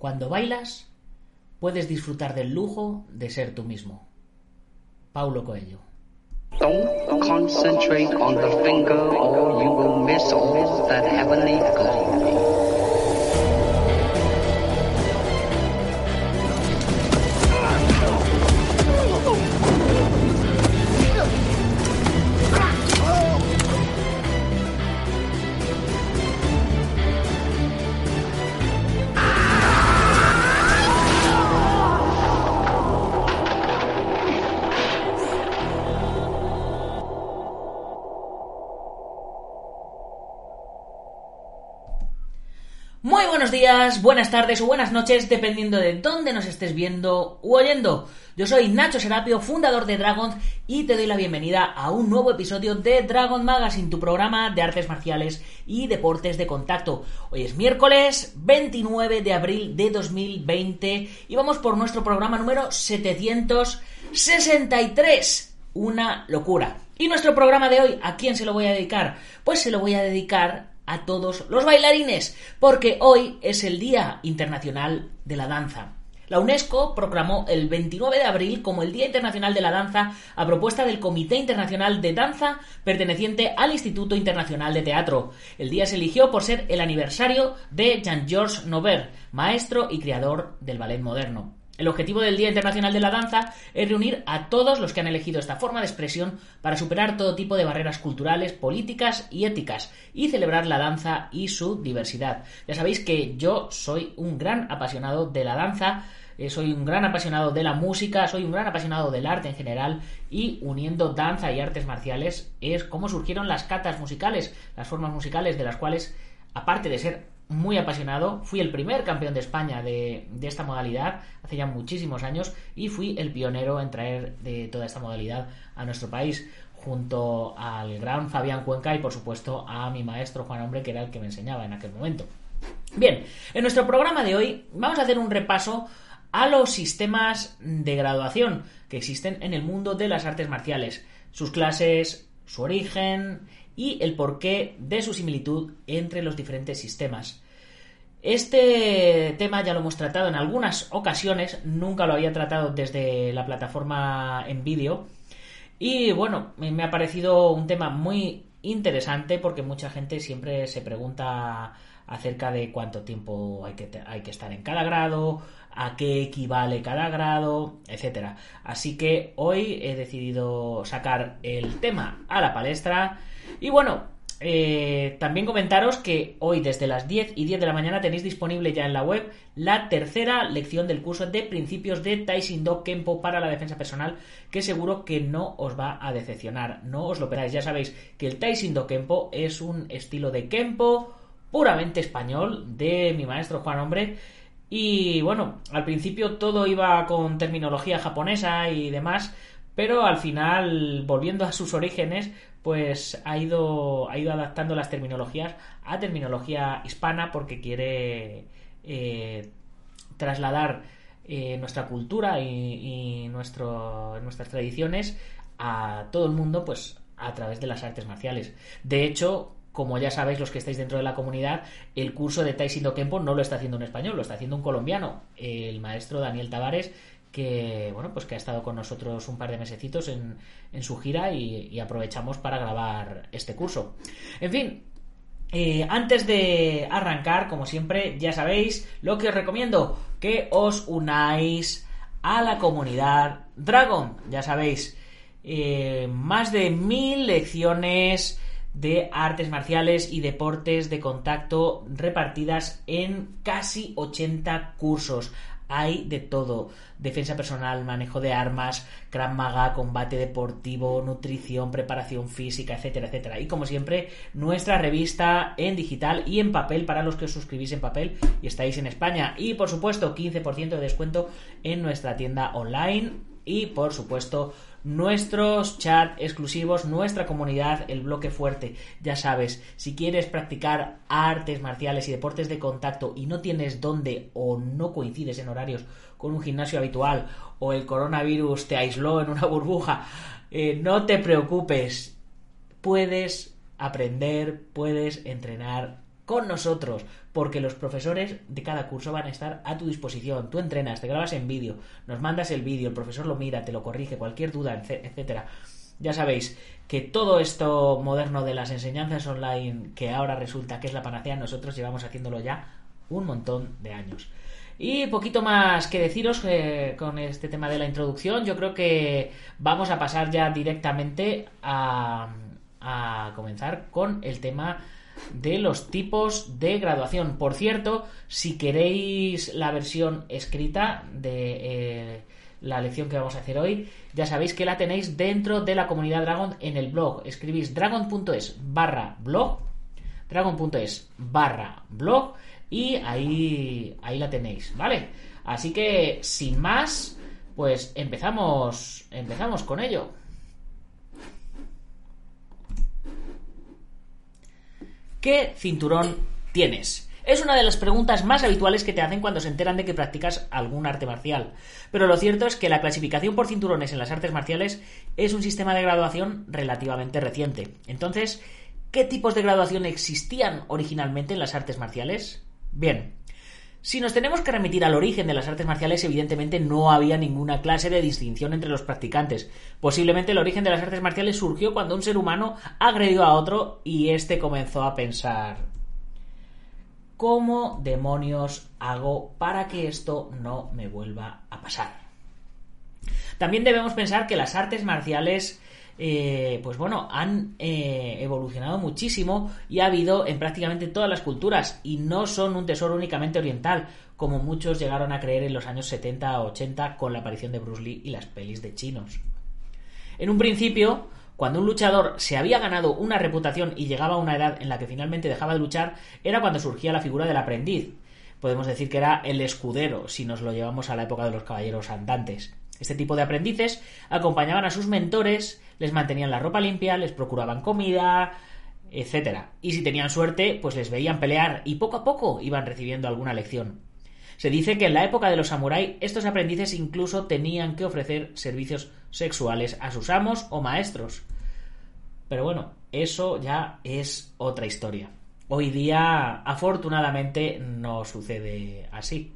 Cuando bailas, puedes disfrutar del lujo de ser tú mismo. Paulo Coelho. Don't concentrate on the finger or you will miss all that heavenly glory. Muy buenos días, buenas tardes o buenas noches, dependiendo de dónde nos estés viendo u oyendo. Yo soy Nacho Serapio, fundador de Dragons, y te doy la bienvenida a un nuevo episodio de Dragon Magazine, tu programa de artes marciales y deportes de contacto. Hoy es miércoles 29 de abril de 2020 y vamos por nuestro programa número 763. Una locura. Y nuestro programa de hoy, ¿a quién se lo voy a dedicar? Pues se lo voy a dedicar a todos los bailarines, porque hoy es el Día Internacional de la Danza. La UNESCO proclamó el 29 de abril como el Día Internacional de la Danza a propuesta del Comité Internacional de Danza perteneciente al Instituto Internacional de Teatro. El día se eligió por ser el aniversario de Jean-Georges Nover, maestro y creador del ballet moderno. El objetivo del Día Internacional de la Danza es reunir a todos los que han elegido esta forma de expresión para superar todo tipo de barreras culturales, políticas y éticas y celebrar la danza y su diversidad. Ya sabéis que yo soy un gran apasionado de la danza, eh, soy un gran apasionado de la música, soy un gran apasionado del arte en general y uniendo danza y artes marciales es como surgieron las catas musicales, las formas musicales de las cuales, aparte de ser muy apasionado. Fui el primer campeón de España de, esta modalidad hace ya muchísimos años y fui el pionero en traer de toda esta modalidad a nuestro país junto al gran Fabián Cuenca y por supuesto a mi maestro Juan Hombre que era el que me enseñaba en aquel momento. Bien, en nuestro programa de hoy vamos a hacer un repaso a los sistemas de graduación que existen en el mundo de las artes marciales, sus clases, su origen y el porqué de su similitud entre los diferentes sistemas. Este tema ya lo hemos tratado en algunas ocasiones, nunca lo había tratado desde la plataforma en vídeo. Y bueno, me ha parecido un tema muy interesante porque mucha gente siempre se pregunta acerca de cuánto tiempo hay que, hay que estar en cada grado, a qué equivale cada grado, etcétera. Así que hoy he decidido sacar el tema a la palestra y bueno, eh, también comentaros que hoy desde las 10 y 10 de la mañana tenéis disponible ya en la web la tercera lección del curso de principios de Taishindo Kempo para la defensa personal que seguro que no os va a decepcionar, no os lo esperáis, ya sabéis que el Taishindo Kempo es un estilo de Kempo puramente español de mi maestro Juan Hombre. Y bueno, al principio todo iba con terminología japonesa y demás, pero al final, volviendo a sus orígenes, pues ha ido, ha ido adaptando las terminologías a terminología hispana porque quiere eh, trasladar eh, nuestra cultura y, y nuestras tradiciones a todo el mundo, pues a través de las artes marciales. De hecho, como ya sabéis los que estáis dentro de la comunidad, el curso de Taishindo Kempo no lo está haciendo un español, lo está haciendo un colombiano, el maestro Daniel Tavares, que bueno, pues que ha estado con nosotros un par de mesecitos en, en su gira y, aprovechamos para grabar este curso. En fin. Eh, antes de arrancar, como siempre, ya sabéis lo que os recomiendo, que os unáis a la comunidad Dragon. Ya sabéis, eh, más de mil lecciones de artes marciales y deportes de contacto repartidas en casi 80 cursos. Hay de todo. Defensa personal, manejo de armas, Krav Maga, combate deportivo, nutrición, preparación física, etcétera, etcétera. Y como siempre, nuestra revista en digital y en papel para los que os suscribís en papel y estáis en España. Y por supuesto, 15% de descuento en nuestra tienda online. Y por supuesto, nuestros chat exclusivos, nuestra comunidad, el bloque fuerte. Ya sabes, si quieres practicar artes marciales y deportes de contacto y no tienes dónde o no coincides en horarios con un gimnasio habitual o el coronavirus te aisló en una burbuja, eh, no te preocupes. Puedes aprender, puedes entrenar con nosotros, porque los profesores de cada curso van a estar a tu disposición. Tú entrenas, te grabas en vídeo, nos mandas el vídeo, el profesor lo mira, te lo corrige, cualquier duda, etcétera. Ya sabéis que todo esto moderno de las enseñanzas online, que ahora resulta que es la panacea, nosotros llevamos haciéndolo ya un montón de años. Y poquito más que deciros eh, con este tema de la introducción. Yo creo que vamos a pasar ya directamente a, a comenzar con el tema de los tipos de graduación. Por cierto, si queréis la versión escrita de eh, la lección que vamos a hacer hoy, ya sabéis que la tenéis dentro de la comunidad Dragon en el blog. Escribís dragon.es barra blog, dragon.es barra blog y ahí, ahí la tenéis, ¿vale? Así que, sin más, pues empezamos, empezamos con ello. ¿Qué cinturón tienes? Es una de las preguntas más habituales que te hacen cuando se enteran de que practicas algún arte marcial. Pero lo cierto es que la clasificación por cinturones en las artes marciales es un sistema de graduación relativamente reciente. Entonces, ¿qué tipos de graduación existían originalmente en las artes marciales? Bien, si nos tenemos que remitir al origen de las artes marciales, evidentemente no había ninguna clase de distinción entre los practicantes. Posiblemente el origen de las artes marciales surgió cuando un ser humano agredió a otro y éste comenzó a pensar ¿Cómo demonios hago para que esto no me vuelva a pasar? También debemos pensar que las artes marciales eh, pues bueno, han eh, evolucionado muchísimo y ha habido en prácticamente todas las culturas y no son un tesoro únicamente oriental, como muchos llegaron a creer en los años 70 o 80 con la aparición de Bruce Lee y las pelis de chinos. En un principio, cuando un luchador se había ganado una reputación y llegaba a una edad en la que finalmente dejaba de luchar, era cuando surgía la figura del aprendiz. Podemos decir que era el escudero, si nos lo llevamos a la época de los caballeros andantes. Este tipo de aprendices acompañaban a sus mentores, les mantenían la ropa limpia, les procuraban comida, etc. Y si tenían suerte, pues les veían pelear y poco a poco iban recibiendo alguna lección. Se dice que en la época de los samuráis estos aprendices incluso tenían que ofrecer servicios sexuales a sus amos o maestros. Pero bueno, eso ya es otra historia. Hoy día, afortunadamente, no sucede así.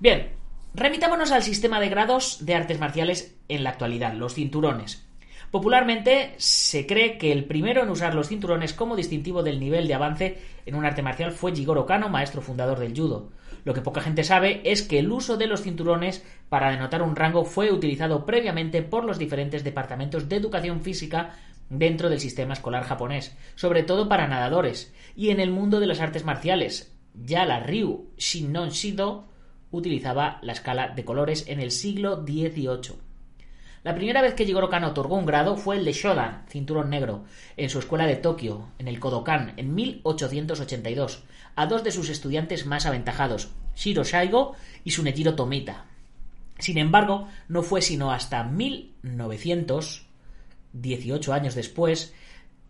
Bien, Remitámonos al sistema de grados de artes marciales en la actualidad, los cinturones. Popularmente se cree que el primero en usar los cinturones como distintivo del nivel de avance en un arte marcial fue Jigoro Kano, maestro fundador del judo. Lo que poca gente sabe es que el uso de los cinturones para denotar un rango fue utilizado previamente por los diferentes departamentos de educación física dentro del sistema escolar japonés, sobre todo para nadadores, y en el mundo de las artes marciales. Ya la Ryu Shinnon Shido utilizaba la escala de colores en el siglo XVIII. La primera vez que Jigoro otorgó un grado fue el de Shodan, cinturón negro, en su escuela de Tokio, en el Kodokan, en 1882, a dos de sus estudiantes más aventajados, Shiro Shaigo y Sunejiro Tomita. Sin embargo, no fue sino hasta 1900, 18 años después,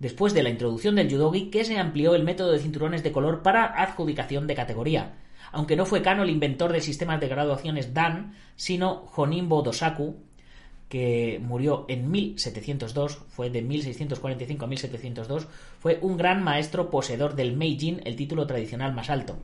después de la introducción del judogi, que se amplió el método de cinturones de color para adjudicación de categoría, aunque no fue Kano el inventor del sistema de graduaciones Dan, sino Honimbo Dosaku, que murió en 1702, fue de 1645 a 1702, fue un gran maestro poseedor del Meijin, el título tradicional más alto.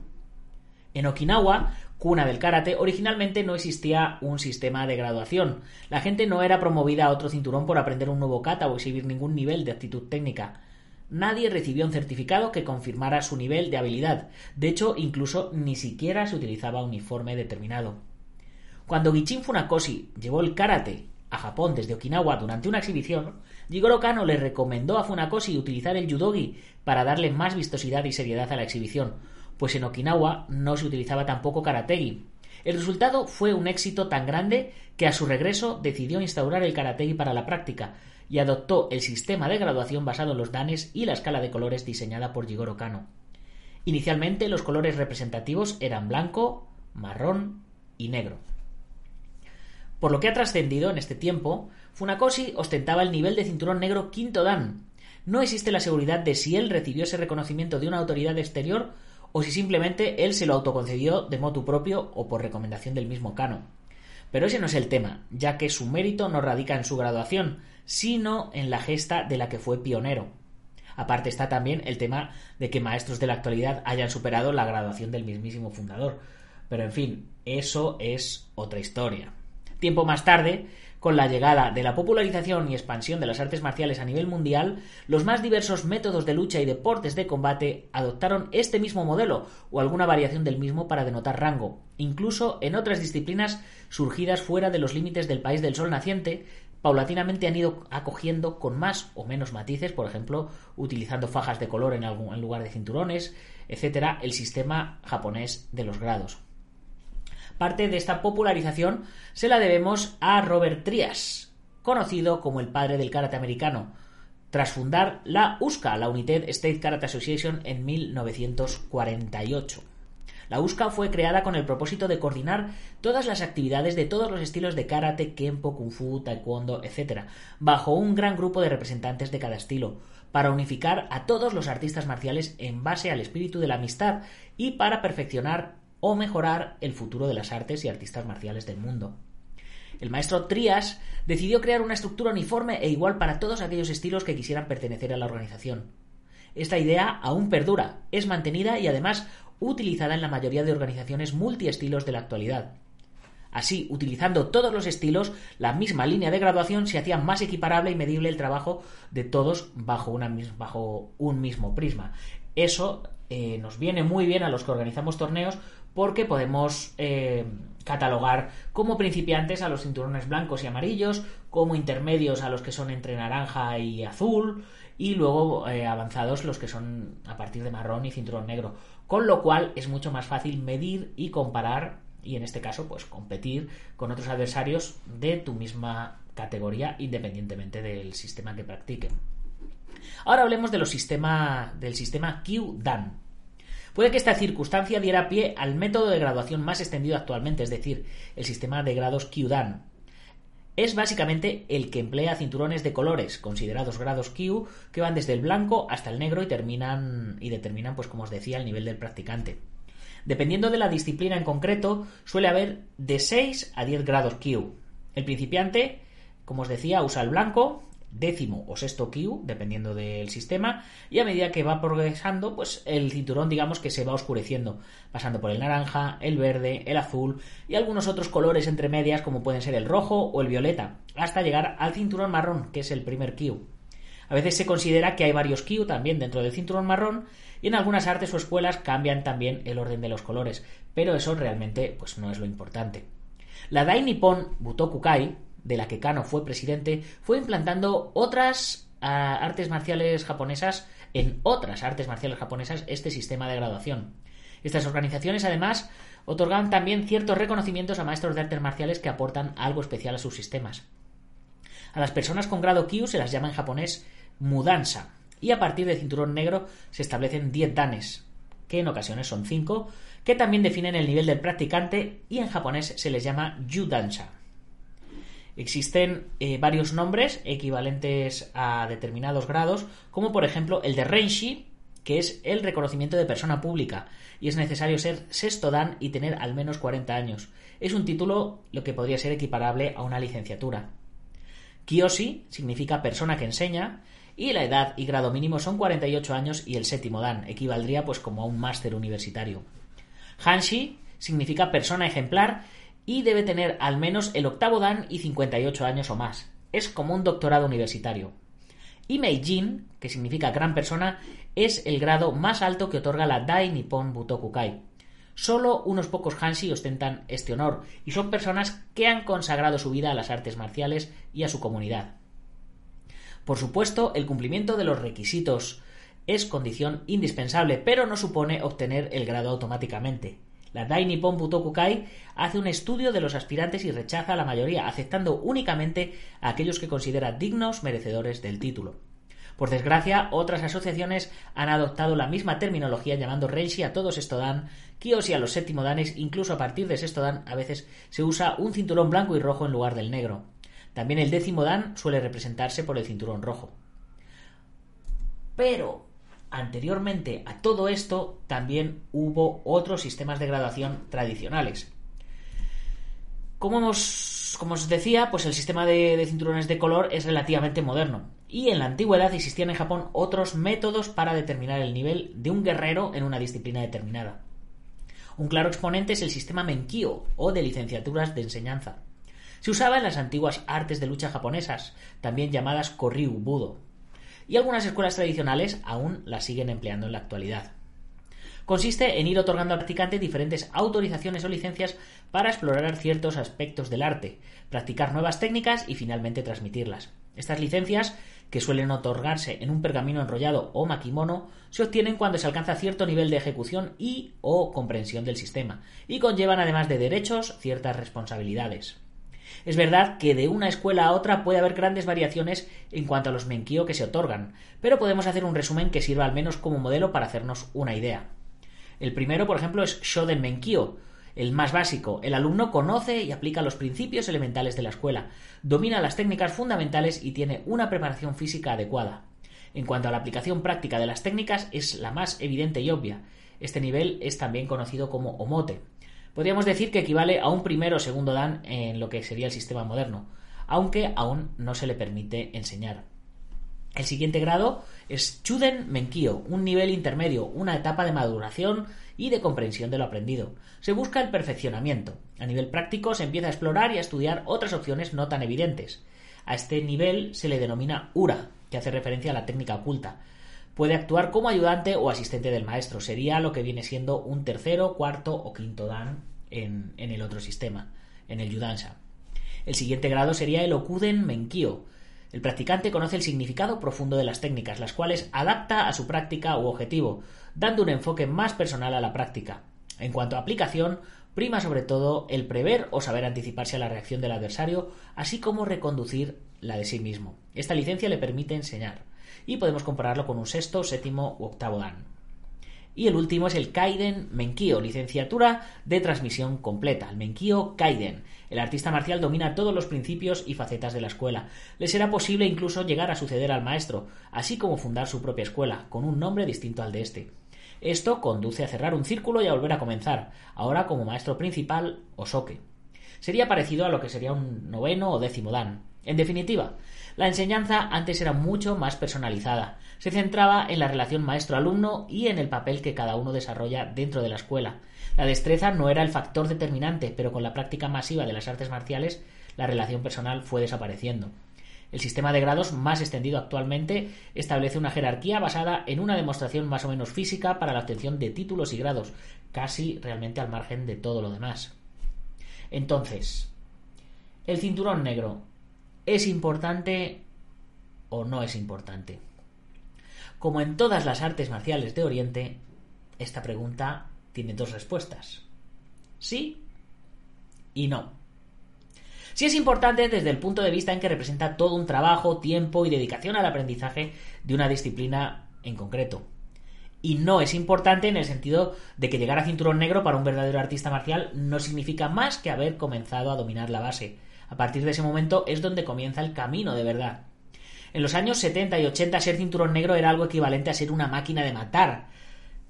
En Okinawa, cuna del karate, originalmente no existía un sistema de graduación. La gente no era promovida a otro cinturón por aprender un nuevo kata o exhibir ningún nivel de actitud técnica nadie recibió un certificado que confirmara su nivel de habilidad. De hecho, incluso ni siquiera se utilizaba uniforme determinado. Cuando Gichin Funakoshi llevó el karate a Japón desde Okinawa durante una exhibición, Jigoro Kano le recomendó a Funakoshi utilizar el judogi para darle más vistosidad y seriedad a la exhibición, pues en Okinawa no se utilizaba tampoco karategi. El resultado fue un éxito tan grande que a su regreso decidió instaurar el karategi para la práctica, y adoptó el sistema de graduación basado en los danes y la escala de colores diseñada por Jigoro Kano. Inicialmente los colores representativos eran blanco, marrón y negro. Por lo que ha trascendido en este tiempo, Funakoshi ostentaba el nivel de cinturón negro quinto dan. No existe la seguridad de si él recibió ese reconocimiento de una autoridad exterior o si simplemente él se lo autoconcedió de motu propio o por recomendación del mismo Kano. Pero ese no es el tema, ya que su mérito no radica en su graduación, sino en la gesta de la que fue pionero. Aparte está también el tema de que maestros de la actualidad hayan superado la graduación del mismísimo fundador. Pero en fin, eso es otra historia. Tiempo más tarde, con la llegada de la popularización y expansión de las artes marciales a nivel mundial, los más diversos métodos de lucha y deportes de combate adoptaron este mismo modelo o alguna variación del mismo para denotar rango, incluso en otras disciplinas surgidas fuera de los límites del país del sol naciente, paulatinamente han ido acogiendo con más o menos matices, por ejemplo, utilizando fajas de color en, lugar de cinturones, etcétera, el sistema japonés de los grados. Parte de esta popularización se la debemos a Robert Trias, conocido como el padre del karate americano, tras fundar la USCA, la United State Karate Association, en 1948. La USCA fue creada con el propósito de coordinar todas las actividades de todos los estilos de karate, kempo, kung fu, taekwondo, etc., bajo un gran grupo de representantes de cada estilo, para unificar a todos los artistas marciales en base al espíritu de la amistad y para perfeccionar o mejorar el futuro de las artes y artistas marciales del mundo. El maestro Trias decidió crear una estructura uniforme e igual para todos aquellos estilos que quisieran pertenecer a la organización. Esta idea aún perdura, es mantenida y además utilizada en la mayoría de organizaciones multiestilos de la actualidad. Así, utilizando todos los estilos, la misma línea de graduación se hacía más equiparable y medible el trabajo de todos bajo, una, bajo un mismo prisma. Eso eh, nos viene muy bien a los que organizamos torneos porque podemos eh, catalogar como principiantes a los cinturones blancos y amarillos, como intermedios a los que son entre naranja y azul, y luego eh, avanzados los que son a partir de marrón y cinturón negro. Con lo cual es mucho más fácil medir y comparar, y en este caso, pues competir con otros adversarios de tu misma categoría, independientemente del sistema que practiquen. Ahora hablemos de sistema, del sistema Q-DAN. Puede que esta circunstancia diera pie al método de graduación más extendido actualmente, es decir, el sistema de grados Q-DAN. Es básicamente el que emplea cinturones de colores, considerados grados Q, que van desde el blanco hasta el negro y terminan y determinan, pues como os decía, el nivel del practicante. Dependiendo de la disciplina en concreto, suele haber de 6 a 10 grados Q. El principiante, como os decía, usa el blanco, décimo o sexto Q, dependiendo del sistema, y a medida que va progresando, pues el cinturón, digamos que se va oscureciendo, pasando por el naranja, el verde, el azul y algunos otros colores entre medias, como pueden ser el rojo o el violeta, hasta llegar al cinturón marrón, que es el primer Q. A veces se considera que hay varios Q también dentro del cinturón marrón, y en algunas artes o escuelas cambian también el orden de los colores, pero eso realmente pues no es lo importante. La Dai Nippon Butokukai, de la que Kano fue presidente, fue implantando otras ah, artes marciales japonesas en otras artes marciales japonesas este sistema de graduación. Estas organizaciones, además, otorgan también ciertos reconocimientos a maestros de artes marciales que aportan algo especial a sus sistemas. A las personas con grado Q se las llama en japonés mudanza, y a partir de cinturón negro se establecen 10 danes, que en ocasiones son 5, que también definen el nivel del practicante y en japonés se les llama yudansha. Existen eh, varios nombres equivalentes a determinados grados, como por ejemplo el de Renshi, que es el reconocimiento de persona pública, y es necesario ser sexto dan y tener al menos 40 años. Es un título lo que podría ser equiparable a una licenciatura. Kiyoshi significa persona que enseña, y la edad y grado mínimo son 48 años y el séptimo dan equivaldría pues como a un máster universitario. Hanshi significa persona ejemplar y debe tener al menos el octavo dan y 58 años o más. Es como un doctorado universitario. Y Meijin, que significa gran persona, es el grado más alto que otorga la Dai Nippon Butokukai. Solo unos pocos Hanshi ostentan este honor y son personas que han consagrado su vida a las artes marciales y a su comunidad. Por supuesto, el cumplimiento de los requisitos es condición indispensable, pero no supone obtener el grado automáticamente. La Dai Nippon Butokukai hace un estudio de los aspirantes y rechaza a la mayoría, aceptando únicamente a aquellos que considera dignos merecedores del título. Por desgracia, otras asociaciones han adoptado la misma terminología llamando Reishi a todos esto dan, Kiyoshi a los séptimo danes, incluso a partir de sexto dan a veces se usa un cinturón blanco y rojo en lugar del negro. También el décimo dan suele representarse por el cinturón rojo. Pero Anteriormente a todo esto también hubo otros sistemas de graduación tradicionales. Como, os decía, pues el sistema de, cinturones de color es relativamente moderno y en la antigüedad existían en Japón otros métodos para determinar el nivel de un guerrero en una disciplina determinada. Un claro exponente es el sistema Menkyo o de licenciaturas de enseñanza. Se usaba en las antiguas artes de lucha japonesas, también llamadas Koryu Budo, y algunas escuelas tradicionales aún las siguen empleando en la actualidad. Consiste en ir otorgando al practicante diferentes autorizaciones o licencias para explorar ciertos aspectos del arte, practicar nuevas técnicas y finalmente transmitirlas. Estas licencias, que suelen otorgarse en un pergamino enrollado o makimono, se obtienen cuando se alcanza cierto nivel de ejecución y o comprensión del sistema, y conllevan además de derechos ciertas responsabilidades. Es verdad que de una escuela a otra puede haber grandes variaciones en cuanto a los menkyo que se otorgan, pero podemos hacer un resumen que sirva al menos como modelo para hacernos una idea. El primero, por ejemplo, es Shoden Menkyo, el más básico. El alumno conoce y aplica los principios elementales de la escuela, domina las técnicas fundamentales y tiene una preparación física adecuada. En cuanto a la aplicación práctica de las técnicas, es la más evidente y obvia. Este nivel es también conocido como omote. Podríamos decir que equivale a un primero o segundo dan en lo que sería el sistema moderno, aunque aún no se le permite enseñar. El siguiente grado es Chuden Menkyo, un nivel intermedio, una etapa de maduración y de comprensión de lo aprendido. Se busca el perfeccionamiento. A nivel práctico se empieza a explorar y a estudiar otras opciones no tan evidentes. A este nivel se le denomina Ura, que hace referencia a la técnica oculta. Puede actuar como ayudante o asistente del maestro. Sería lo que viene siendo un tercero, cuarto o quinto dan en, el otro sistema, en el Yudansha. El siguiente grado sería el Okuden Menkyo, el practicante conoce el significado profundo de las técnicas, las cuales adapta a su práctica u objetivo, dando un enfoque más personal a la práctica. En cuanto a aplicación, prima sobre todo el prever o saber anticiparse a la reacción del adversario, así como reconducir la de sí mismo. Esta licencia le permite enseñar, y podemos compararlo con un sexto, séptimo u octavo dan. Y el último es el Kaiden Menkyo, licenciatura de transmisión completa, el Menkyo Kaiden. El artista marcial domina todos los principios y facetas de la escuela. Le será posible incluso llegar a suceder al maestro, así como fundar su propia escuela, con un nombre distinto al de este. Esto conduce a cerrar un círculo y a volver a comenzar, ahora como maestro principal o soque. Sería parecido a lo que sería un noveno o décimo dan. En definitiva, la enseñanza antes era mucho más personalizada. Se centraba en la relación maestro-alumno y en el papel que cada uno desarrolla dentro de la escuela. La destreza no era el factor determinante, pero con la práctica masiva de las artes marciales, la relación personal fue desapareciendo. El sistema de grados más extendido actualmente establece una jerarquía basada en una demostración más o menos física para la obtención de títulos y grados, casi realmente al margen de todo lo demás. Entonces, ¿el cinturón negro ¿Es importante o no es importante? Como en todas las artes marciales de Oriente, esta pregunta tiene dos respuestas. Sí y no. Sí es importante desde el punto de vista en que representa todo un trabajo, tiempo y dedicación al aprendizaje de una disciplina en concreto. Y no es importante en el sentido de que llegar a cinturón negro para un verdadero artista marcial no significa más que haber comenzado a dominar la base, a partir de ese momento es donde comienza el camino de verdad. En los años 70 y 80 ser cinturón negro era algo equivalente a ser una máquina de matar.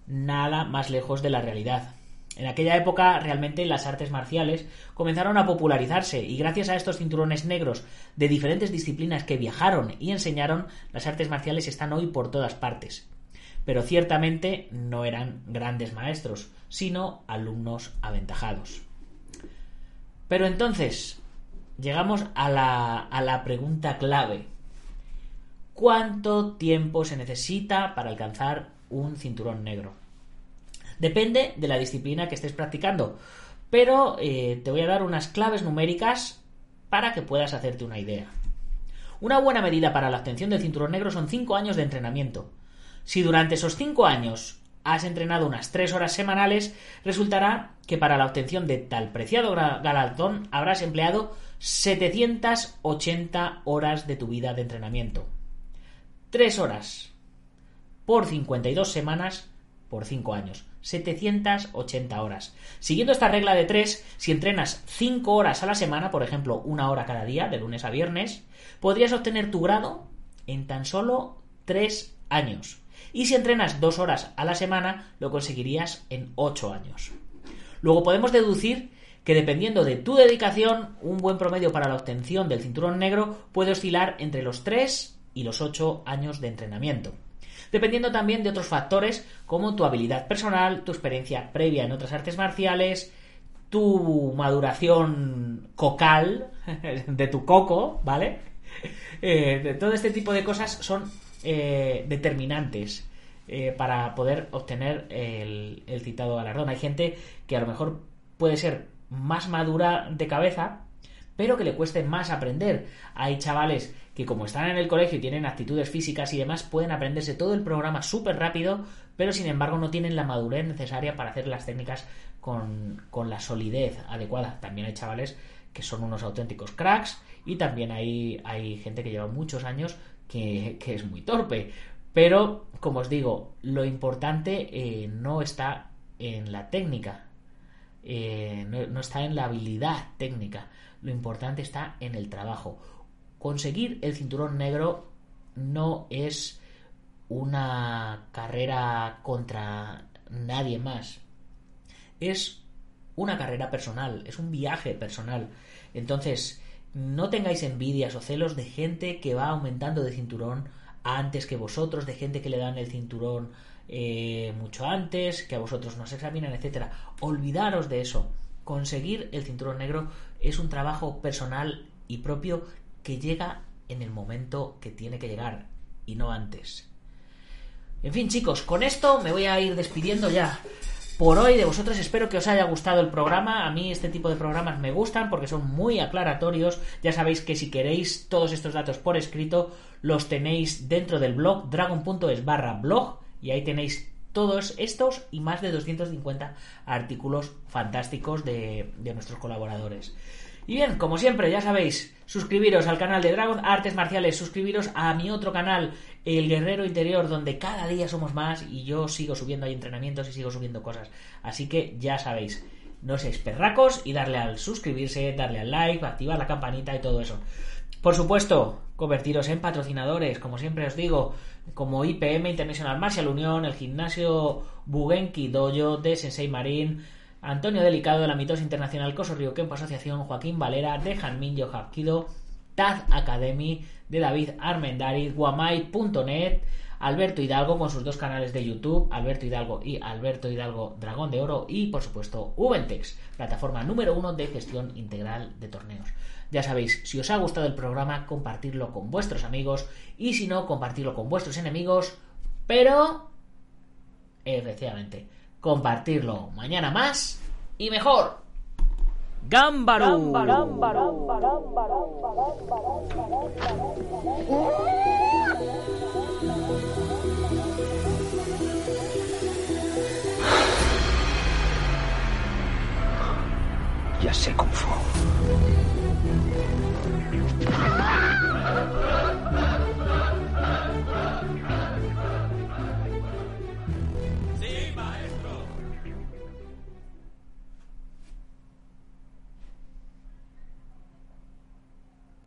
Nada más lejos de la realidad. En aquella época realmente las artes marciales comenzaron a popularizarse y gracias a estos cinturones negros de diferentes disciplinas que viajaron y enseñaron, las artes marciales están hoy por todas partes. Pero ciertamente no eran grandes maestros, sino alumnos aventajados. Pero entonces, llegamos a la, a la pregunta clave. ¿Cuánto tiempo se necesita para alcanzar un cinturón negro? Depende de la disciplina que estés practicando, pero eh, te voy a dar unas claves numéricas para que puedas hacerte una idea. Una buena medida para la obtención del cinturón negro son 5 años de entrenamiento. Si durante esos 5 años has entrenado unas 3 horas semanales, resultará que para la obtención de tal preciado galardón habrás empleado 780 horas de tu vida de entrenamiento. 3 horas por 52 semanas por 5 años. 780 horas. Siguiendo esta regla de 3, si entrenas 5 horas a la semana, por ejemplo, una hora cada día, de lunes a viernes, podrías obtener tu grado en tan solo 3 años. Y si entrenas 2 horas a la semana, lo conseguirías en 8 años. Luego podemos deducir que dependiendo de tu dedicación, un buen promedio para la obtención del cinturón negro puede oscilar entre los 3 y los 8 años de entrenamiento. Dependiendo también de otros factores como tu habilidad personal, tu experiencia previa en otras artes marciales, tu maduración cocal de tu coco, ¿vale? Eh, todo este tipo de cosas son eh, determinantes eh, para poder obtener el, el citado galardón. Hay gente que a lo mejor puede ser más madura de cabeza, pero que le cueste más aprender. Hay chavales que como están en el colegio y tienen actitudes físicas y demás, pueden aprenderse todo el programa súper rápido, pero sin embargo no tienen la madurez necesaria para hacer las técnicas con, la solidez adecuada. También hay chavales que son unos auténticos cracks y también hay, hay gente que lleva muchos años que, es muy torpe. Pero, como os digo, lo importante eh, no está en la técnica, eh, no, está en la habilidad técnica, lo importante está en el trabajo. Conseguir el cinturón negro no es una carrera contra nadie más. Es una carrera personal, es un viaje personal. Entonces, no tengáis envidias o celos de gente que va aumentando de cinturón antes que vosotros, de gente que le dan el cinturón eh, mucho antes, que a vosotros nos examinan, etcétera. Olvidaros de eso. Conseguir el cinturón negro es un trabajo personal y propio que llega en el momento que tiene que llegar y no antes. En fin, chicos, con esto me voy a ir despidiendo ya por hoy de vosotros. Espero que os haya gustado el programa. A mí este tipo de programas me gustan porque son muy aclaratorios. Ya sabéis que si queréis todos estos datos por escrito, los tenéis dentro del blog dragon.es barra blog y ahí tenéis todos estos y más de 250 artículos fantásticos de, nuestros colaboradores. Y bien, como siempre, ya sabéis, suscribiros al canal de Dragon Artes Marciales, suscribiros a mi otro canal, El Guerrero Interior, donde cada día somos más y yo sigo subiendo ahí entrenamientos y sigo subiendo cosas. Así que ya sabéis, no seáis perracos y darle al suscribirse, darle al like, activar la campanita y todo eso. Por supuesto, convertiros en patrocinadores, como siempre os digo, como IPM International Martial Unión, el gimnasio Bugenki Dojo de Sensei Marín, Antonio Delicado de la Mitos Internacional Coso Río Kempo Asociación, Joaquín Valera de Hanmin Hapkido, Taz Academy de David Armendariz, guamay.net, Alberto Hidalgo con sus dos canales de YouTube, Alberto Hidalgo y Alberto Hidalgo Dragón de Oro y por supuesto Ubentex, plataforma número uno de gestión integral de torneos. Ya sabéis, si os ha gustado el programa, compartirlo con vuestros amigos y si no, compartirlo con vuestros enemigos, pero, efectivamente, compartirlo mañana más y mejor. ¡Gámbaro! Ya sé cómo fue. 啊